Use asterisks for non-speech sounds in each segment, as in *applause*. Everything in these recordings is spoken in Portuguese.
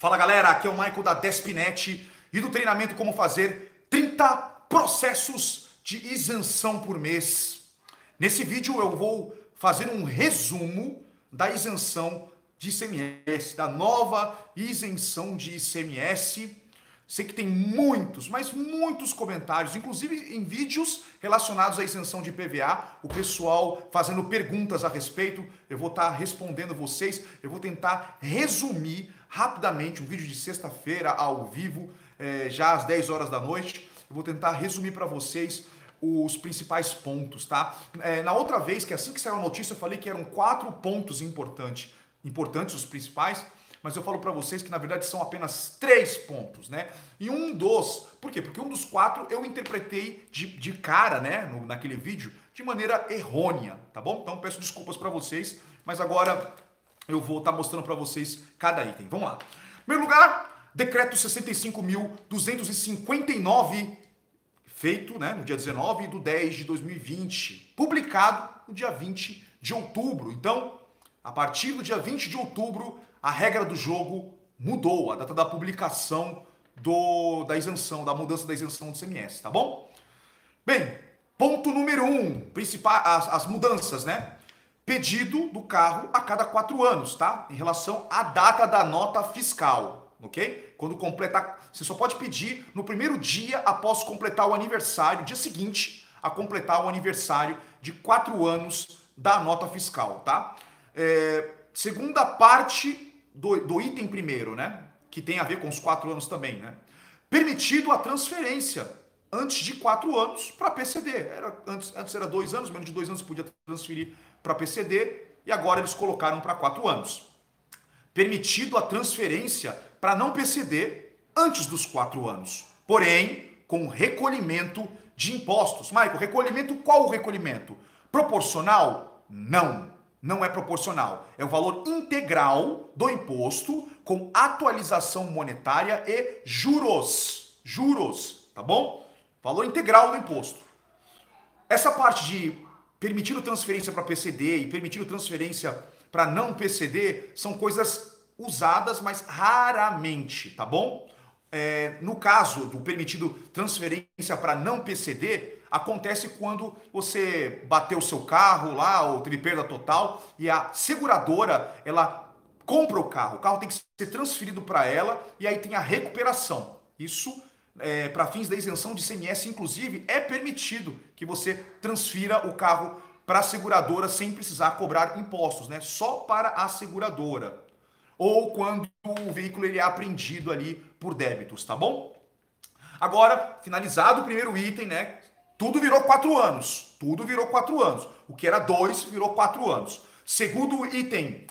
Fala galera, aqui é o Michael da Despinet e do treinamento Como Fazer 30 Processos de Isenção por Mês. Nesse vídeo eu vou fazer um resumo da isenção de ICMS, da nova isenção de ICMS Sei que tem muitos, mas muitos comentários, inclusive em vídeos relacionados à isenção de PVA, o pessoal fazendo perguntas a respeito. Eu vou estar respondendo vocês. Eu vou tentar resumir rapidamente um vídeo de sexta-feira ao vivo, é, já às 10 horas da noite. Eu vou tentar resumir para vocês os principais pontos, tá? É, na outra vez, que assim que saiu a notícia, eu falei que eram quatro pontos importantes, importantes, os principais mas eu falo para vocês que na verdade são apenas três pontos, né? E um dos, por quê? Porque um dos quatro eu interpretei de, de cara, né, no, naquele vídeo, de maneira errônea, tá bom? Então peço desculpas para vocês, mas agora eu vou estar tá mostrando para vocês cada item. Vamos lá. Em primeiro lugar, decreto 65.259 feito, né, no dia 19 do 10 de 2020, publicado no dia 20 de outubro. Então, a partir do dia 20 de outubro, a regra do jogo mudou, a data da publicação do, da isenção, da mudança da isenção do CMS, tá bom? Bem, ponto número um, principal, as, as mudanças, né? Pedido do carro a cada quatro anos, tá? Em relação à data da nota fiscal, ok? Quando completar, você só pode pedir no primeiro dia após completar o aniversário, dia seguinte a completar o aniversário de quatro anos da nota fiscal, tá? É, segunda parte do, do item primeiro, né? Que tem a ver com os quatro anos também, né? Permitido a transferência antes de quatro anos para PCD. Era, antes, antes era dois anos, menos de dois anos podia transferir para PCD e agora eles colocaram para quatro anos. Permitido a transferência para não PCD antes dos quatro anos, porém com recolhimento de impostos. Michael, recolhimento qual o recolhimento? Proporcional? Não não é proporcional. É o valor integral do imposto com atualização monetária e juros. Juros, tá bom? Valor integral do imposto. Essa parte de permitir transferência para PCD e permitir transferência para não PCD são coisas usadas, mas raramente, tá bom? É, no caso do permitido transferência para não PCD, acontece quando você bateu o seu carro lá, ou teve perda total, e a seguradora, ela compra o carro. O carro tem que ser transferido para ela e aí tem a recuperação. Isso, é, para fins da isenção de CMS, inclusive, é permitido que você transfira o carro para a seguradora sem precisar cobrar impostos, né? Só para a seguradora. Ou quando o veículo ele é apreendido ali por débitos, tá bom? Agora, finalizado o primeiro item, né? Tudo virou quatro anos. Tudo virou quatro anos. O que era dois virou quatro anos. Segundo item,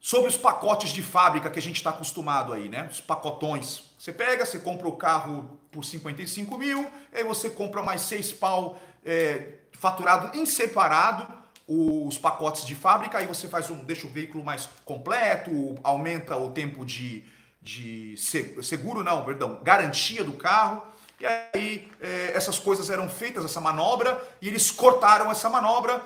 sobre os pacotes de fábrica que a gente está acostumado aí, né? Os pacotões. Você pega, você compra o carro por 55 mil, aí você compra mais seis pau é, faturado em separado, os pacotes de fábrica, aí você faz um, deixa o veículo mais completo, aumenta o tempo de, de seguro, não, perdão, garantia do carro. E aí é, essas coisas eram feitas, essa manobra, e eles cortaram essa manobra.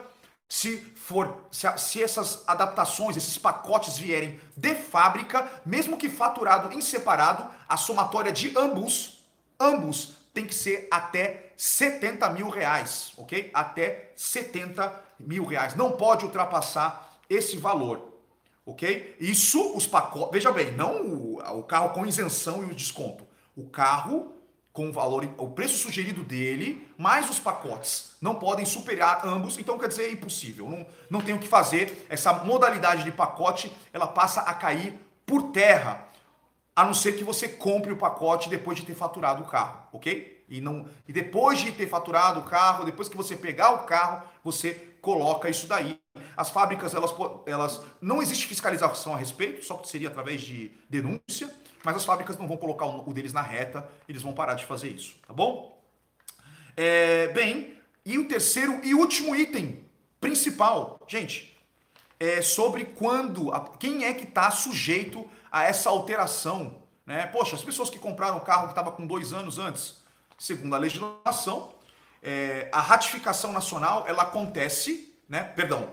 Se for, se, se essas adaptações, esses pacotes vierem de fábrica, mesmo que faturado em separado, a somatória de ambos, ambos tem que ser até 70 mil reais, ok? Até 70 mil reais. Não pode ultrapassar esse valor, ok? Isso, os pacotes. Veja bem, não o, o carro com isenção e o desconto. O carro com o valor, o preço sugerido dele, mais os pacotes. Não podem superar ambos, então quer dizer, é impossível. Não, não tem o que fazer. Essa modalidade de pacote, ela passa a cair por terra, a não ser que você compre o pacote depois de ter faturado o carro, ok? E, não, e depois de ter faturado o carro, depois que você pegar o carro, você coloca isso daí. As fábricas, elas, elas não existe fiscalização a respeito, só seria através de denúncia mas as fábricas não vão colocar o deles na reta, eles vão parar de fazer isso, tá bom? É, bem, e o terceiro e último item principal, gente, é sobre quando, quem é que está sujeito a essa alteração, né? Poxa, as pessoas que compraram o carro que estava com dois anos antes, segundo a legislação, é, a ratificação nacional ela acontece, né? Perdão,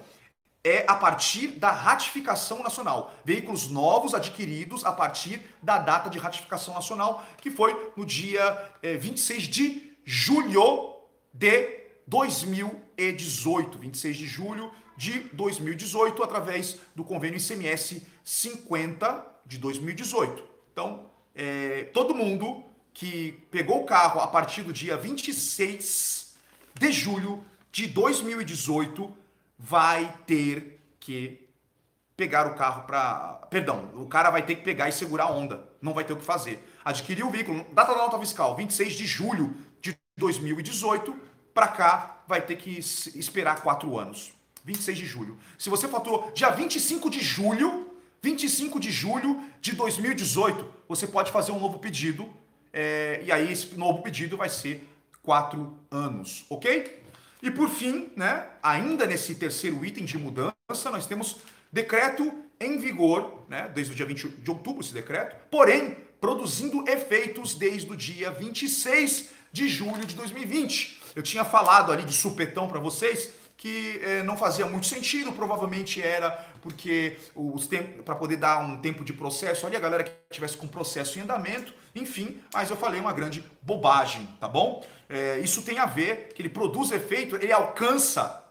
é a partir da ratificação nacional. Veículos novos adquiridos a partir da data de ratificação nacional, que foi no dia é, 26 de julho de 2018. 26 de julho de 2018, através do convênio ICMS 50 de 2018. Então, é, todo mundo que pegou o carro a partir do dia 26 de julho de 2018 vai ter que pegar o carro para. Perdão, o cara vai ter que pegar e segurar a onda. Não vai ter o que fazer. Adquiriu o veículo, data da nota fiscal, 26 de julho de 2018, para cá vai ter que esperar quatro anos. 26 de julho. Se você faturou dia 25 de julho, 25 de julho de 2018, você pode fazer um novo pedido. É, e aí esse novo pedido vai ser quatro anos, ok? E por fim, né, ainda nesse terceiro item de mudança, nós temos decreto em vigor, né, desde o dia 20 de outubro esse decreto, porém produzindo efeitos desde o dia 26 de julho de 2020. Eu tinha falado ali de supetão para vocês que eh, não fazia muito sentido, provavelmente era porque os para poder dar um tempo de processo ali a galera que tivesse com processo em andamento, enfim, mas eu falei uma grande bobagem, tá bom? É, isso tem a ver que ele produz efeito, ele alcança,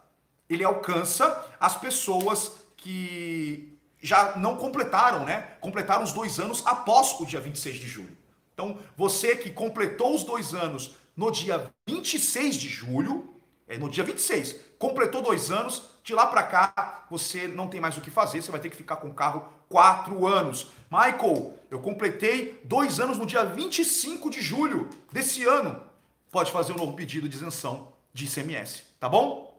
ele alcança as pessoas que já não completaram, né? Completaram os dois anos após o dia 26 de julho. Então, você que completou os dois anos no dia 26 de julho, é no dia 26, completou dois anos, de lá para cá você não tem mais o que fazer, você vai ter que ficar com o carro quatro anos. Michael, eu completei dois anos no dia 25 de julho desse ano pode fazer um novo pedido de isenção de ICMS, tá bom?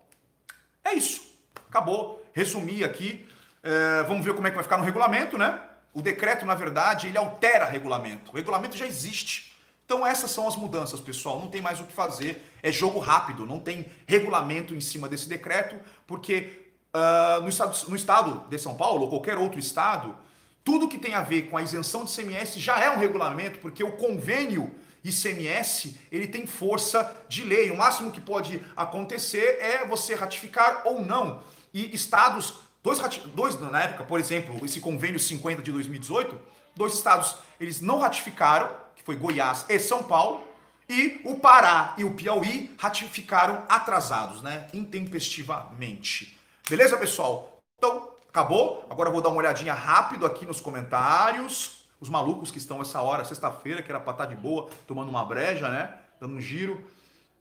É isso. Acabou. Resumi aqui. É, vamos ver como é que vai ficar no regulamento, né? O decreto, na verdade, ele altera regulamento. O regulamento já existe. Então essas são as mudanças, pessoal. Não tem mais o que fazer. É jogo rápido. Não tem regulamento em cima desse decreto, porque uh, no, estado, no estado de São Paulo ou qualquer outro estado, tudo que tem a ver com a isenção de ICMS já é um regulamento, porque o convênio ICMS, ele tem força de lei. O máximo que pode acontecer é você ratificar ou não. E estados, dois, dois na época, por exemplo, esse convênio 50 de 2018, dois estados, eles não ratificaram, foi Goiás e São Paulo, e o Pará e o Piauí ratificaram atrasados, né? Intempestivamente. Beleza, pessoal? Então, acabou. Agora eu vou dar uma olhadinha rápido aqui nos comentários os malucos que estão essa hora, sexta-feira, que era pra estar tá de boa, tomando uma breja, né? Dando um giro.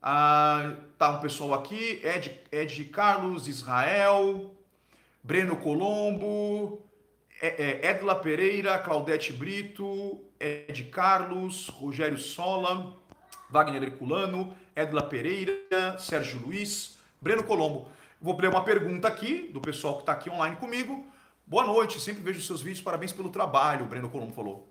Ah, tá um pessoal aqui, Ed, Ed Carlos, Israel, Breno Colombo, Edla Pereira, Claudete Brito, Ed Carlos, Rogério Sola, Wagner Herculano, Edla Pereira, Sérgio Luiz, Breno Colombo. Vou ler uma pergunta aqui do pessoal que está aqui online comigo. Boa noite, sempre vejo seus vídeos, parabéns pelo trabalho, o Breno Colombo falou.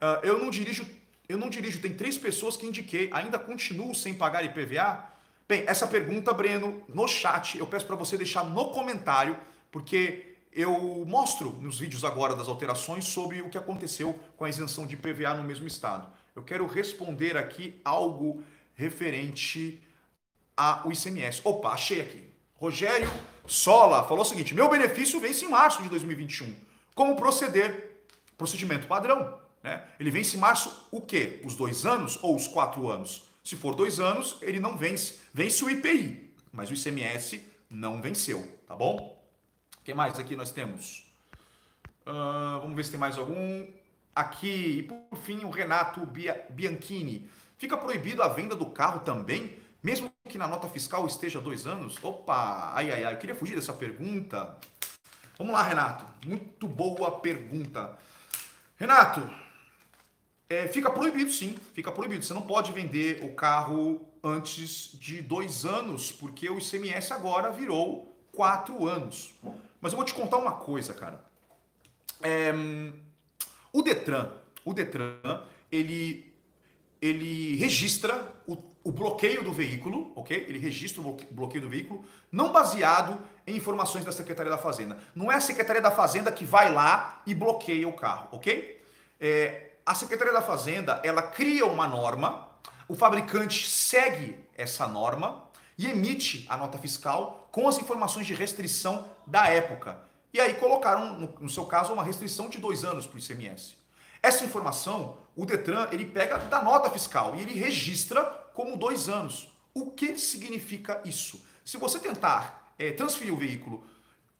Uh, eu não dirijo, eu não dirijo, tem três pessoas que indiquei, ainda continuo sem pagar IPVA? Bem, essa pergunta, Breno, no chat, eu peço para você deixar no comentário, porque eu mostro nos vídeos agora das alterações sobre o que aconteceu com a isenção de IPVA no mesmo estado. Eu quero responder aqui algo referente ao ICMS. Opa, achei aqui. Rogério Sola falou o seguinte: meu benefício vence em março de 2021. Como proceder? Procedimento padrão. Né? Ele vence em março o quê? Os dois anos ou os quatro anos? Se for dois anos, ele não vence. Vence o IPI, mas o ICMS não venceu, tá bom? O que mais aqui nós temos? Uh, vamos ver se tem mais algum. Aqui, e por fim, o Renato Bianchini. Fica proibido a venda do carro também mesmo que na nota fiscal esteja dois anos? Opa, ai, ai, ai, eu queria fugir dessa pergunta. Vamos lá, Renato. Muito boa pergunta. Renato, é, fica proibido sim, fica proibido. Você não pode vender o carro antes de dois anos, porque o ICMS agora virou quatro anos. Mas eu vou te contar uma coisa, cara. É, o Detran, o Detran, ele, ele registra o o bloqueio do veículo, ok? Ele registra o bloqueio do veículo, não baseado em informações da Secretaria da Fazenda. Não é a Secretaria da Fazenda que vai lá e bloqueia o carro, ok? É, a Secretaria da Fazenda, ela cria uma norma, o fabricante segue essa norma, e emite a nota fiscal com as informações de restrição da época. E aí colocaram, no, seu caso, uma restrição de dois anos para o ICMS. Essa informação, o Detran, ele pega da nota fiscal e ele registra como dois anos. O que significa isso? Se você tentar é, transferir o veículo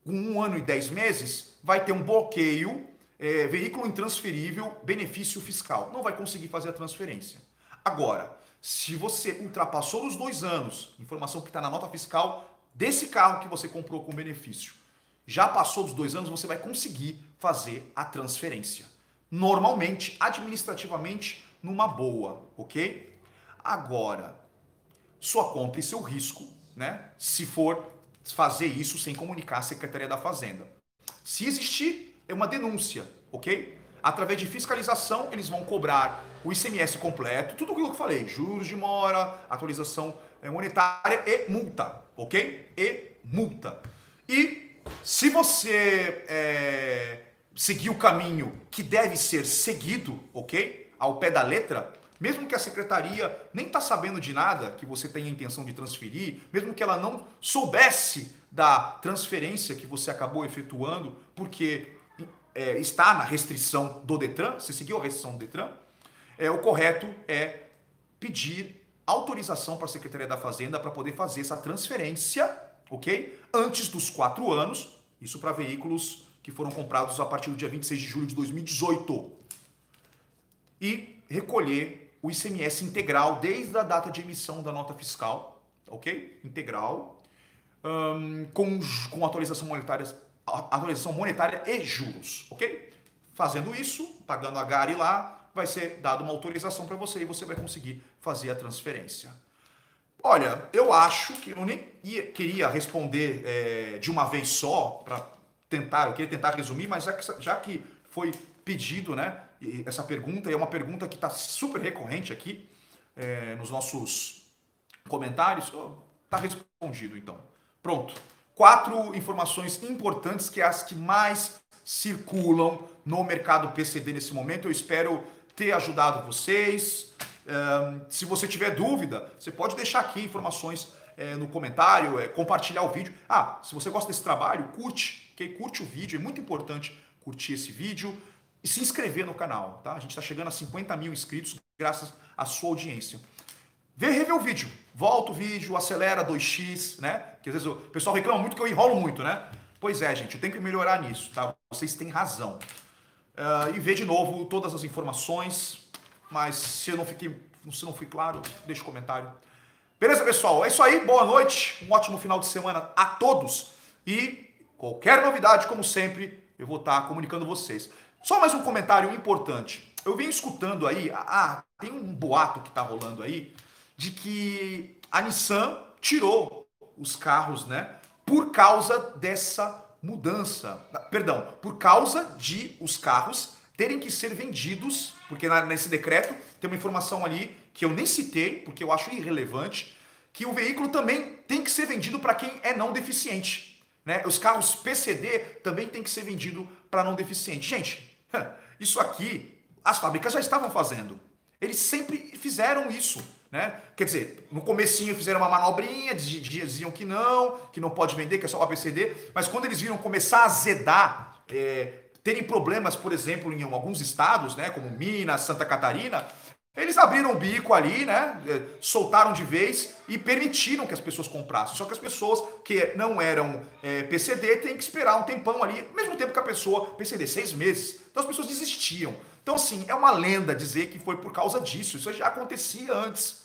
com um ano e dez meses, vai ter um bloqueio, é, veículo intransferível, benefício fiscal. Não vai conseguir fazer a transferência. Agora, se você ultrapassou os dois anos, informação que está na nota fiscal desse carro que você comprou com benefício, já passou dos dois anos, você vai conseguir fazer a transferência. Normalmente, administrativamente, numa boa, ok? Agora, sua conta e seu risco, né? Se for fazer isso sem comunicar à Secretaria da Fazenda. Se existir, é uma denúncia, ok? Através de fiscalização, eles vão cobrar o ICMS completo, tudo aquilo que eu falei, juros de mora, atualização eh, monetária e multa, ok? E multa. E se você é, seguir o caminho que deve ser seguido, ok? Ao pé da letra, mesmo que a secretaria nem está sabendo de nada que você tem a intenção de transferir, mesmo que ela não soubesse da transferência que você acabou efetuando, porque é, está na restrição do Detran, você seguiu a restrição do Detran, é, o correto é pedir autorização para a Secretaria da Fazenda para poder fazer essa transferência, ok? Antes dos quatro anos, isso para veículos que foram comprados a partir do dia 26 de julho de 2018. E recolher o ICMS integral desde a data de emissão da nota fiscal, ok? Integral, um, com, com atualização monetária, atualização monetária e juros, ok? Fazendo isso, pagando a GARI lá, vai ser dada uma autorização para você e você vai conseguir fazer a transferência. Olha, eu acho que eu nem ia, queria responder é, de uma vez só para tentar, eu queria tentar resumir, mas já que, já que foi pedido, né? essa pergunta é uma pergunta que está super recorrente aqui é, nos nossos comentários. Está respondido, então. Pronto. Quatro informações importantes que é as que mais circulam no mercado PCD nesse momento. Eu espero ter ajudado vocês. Se você tiver dúvida, você pode deixar aqui informações é, no comentário, é, compartilhar o vídeo. Ah, se você gosta desse trabalho, curte, okay? curte o vídeo, é muito importante curtir esse vídeo e se inscrever no canal, tá? A gente está chegando a 50 mil inscritos graças à sua audiência. Vê, rever o vídeo. Volta o vídeo, acelera 2x, né? Que às vezes o pessoal reclama muito que eu enrolo muito, né? Pois é, gente, eu tenho que melhorar nisso, tá? Vocês têm razão. Uh, e vê de novo todas as informações, mas se eu não fiquei, se não fui claro, deixa o um comentário. Beleza, pessoal? É isso aí. Boa noite. Um ótimo final de semana a todos. E qualquer novidade, como sempre, eu vou estar comunicando vocês. Só mais um comentário importante. Eu venho escutando aí, ah, tem um boato que está rolando aí, de que a Nissan tirou os carros, né, por causa dessa mudança. Perdão, por causa de os carros terem que ser vendidos, porque nesse decreto tem uma informação ali que eu nem citei, porque eu acho irrelevante, que o veículo também tem que ser vendido para quem é não deficiente. Né? Os carros PCD também tem que ser vendido para não deficiente. Gente, *laughs* Isso aqui as fábricas já estavam fazendo. Eles sempre fizeram isso. Né? Quer dizer, no comecinho fizeram uma manobrinha, diziam que não, que não pode vender, que é só o ABCD, mas quando eles viram começar a azedar, é, terem problemas, por exemplo, em alguns estados, né, como Minas, Santa Catarina, eles abriram o bico ali, né? É, soltaram de vez e permitiram que as pessoas comprassem. Só que as pessoas que não eram é, PCD têm que esperar um tempão ali, mesmo tempo que a pessoa, PCD, seis meses. Então as pessoas desistiam. Então, assim, é uma lenda dizer que foi por causa disso. Isso já acontecia antes.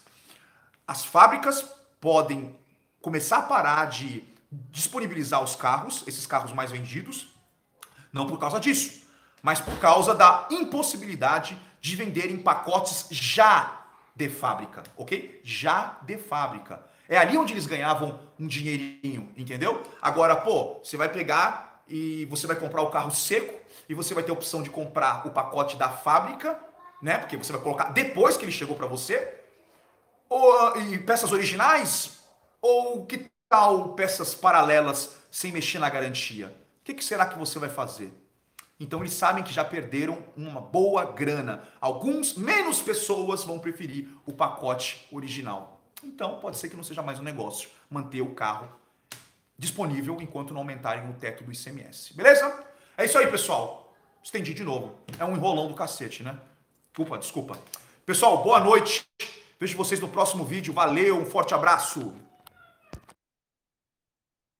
As fábricas podem começar a parar de disponibilizar os carros, esses carros mais vendidos, não por causa disso, mas por causa da impossibilidade de venderem pacotes já de fábrica, ok? Já de fábrica. É ali onde eles ganhavam um dinheirinho, entendeu? Agora, pô, você vai pegar e você vai comprar o carro seco e você vai ter a opção de comprar o pacote da fábrica, né? Porque você vai colocar depois que ele chegou para você, ou e peças originais, ou que tal peças paralelas sem mexer na garantia? O que, que será que você vai fazer? Então eles sabem que já perderam uma boa grana. Alguns, menos pessoas vão preferir o pacote original. Então pode ser que não seja mais um negócio manter o carro disponível enquanto não aumentarem o teto do ICMS. Beleza? É isso aí, pessoal. Estendi de novo. É um enrolão do cacete, né? Desculpa, desculpa. Pessoal, boa noite. Vejo vocês no próximo vídeo. Valeu, um forte abraço.